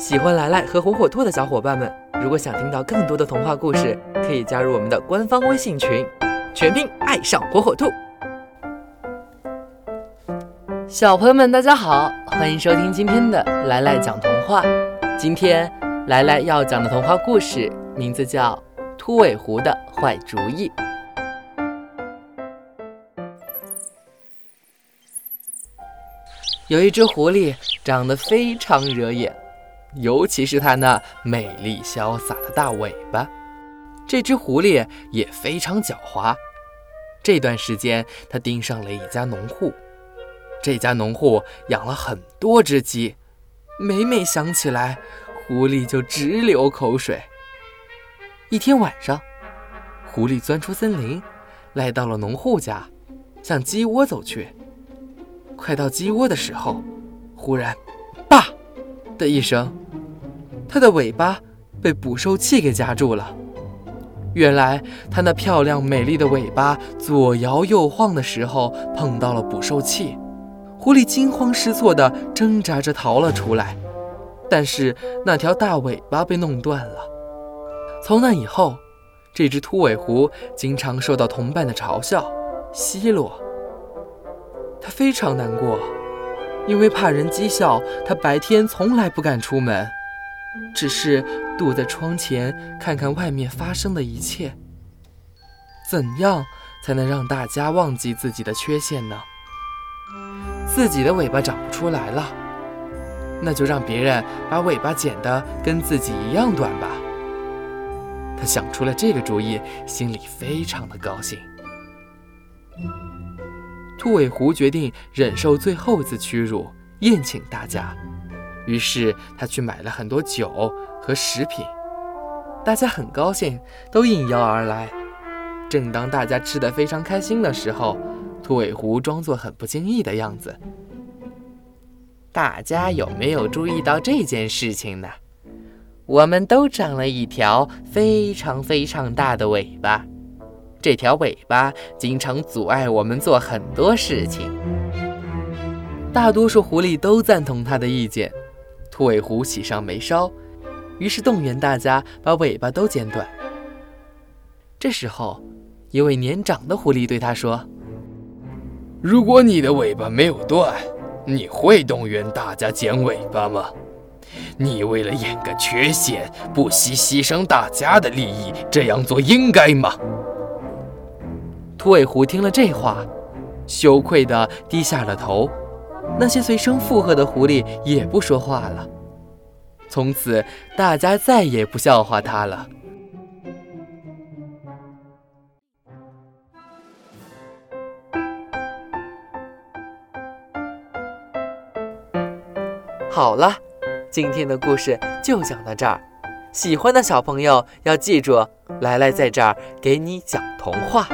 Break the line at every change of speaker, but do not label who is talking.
喜欢来来和火火兔的小伙伴们，如果想听到更多的童话故事，可以加入我们的官方微信群，全拼爱上火火兔。小朋友们，大家好，欢迎收听今天的来来讲童话。今天来来要讲的童话故事名字叫《秃尾狐的坏主意》。有一只狐狸，长得非常惹眼。尤其是它那美丽潇洒的大尾巴，这只狐狸也非常狡猾。这段时间，它盯上了一家农户。这家农户养了很多只鸡，每每想起来，狐狸就直流口水。一天晚上，狐狸钻出森林，来到了农户家，向鸡窝走去。快到鸡窝的时候，忽然，吧！的一声，它的尾巴被捕兽器给夹住了。原来，它那漂亮美丽的尾巴左摇右晃的时候碰到了捕兽器，狐狸惊慌失措地挣扎着逃了出来，但是那条大尾巴被弄断了。从那以后，这只秃尾狐经常受到同伴的嘲笑、奚落，它非常难过。因为怕人讥笑，他白天从来不敢出门，只是躲在窗前看看外面发生的一切。怎样才能让大家忘记自己的缺陷呢？自己的尾巴长不出来了，那就让别人把尾巴剪得跟自己一样短吧。他想出了这个主意，心里非常的高兴。兔尾狐决定忍受最后一次屈辱，宴请大家。于是他去买了很多酒和食品，大家很高兴，都应邀而来。正当大家吃得非常开心的时候，秃尾狐装作很不经意的样子。大家有没有注意到这件事情呢？我们都长了一条非常非常大的尾巴。这条尾巴经常阻碍我们做很多事情。大多数狐狸都赞同他的意见，秃尾狐喜上眉梢，于是动员大家把尾巴都剪短。这时候，一位年长的狐狸对他说：“
如果你的尾巴没有断，你会动员大家剪尾巴吗？你为了掩盖缺陷，不惜牺牲大家的利益，这样做应该吗？”
秃尾狐听了这话，羞愧地低下了头。那些随声附和的狐狸也不说话了。从此，大家再也不笑话他了。好了，今天的故事就讲到这儿。喜欢的小朋友要记住，来来在这儿给你讲童话。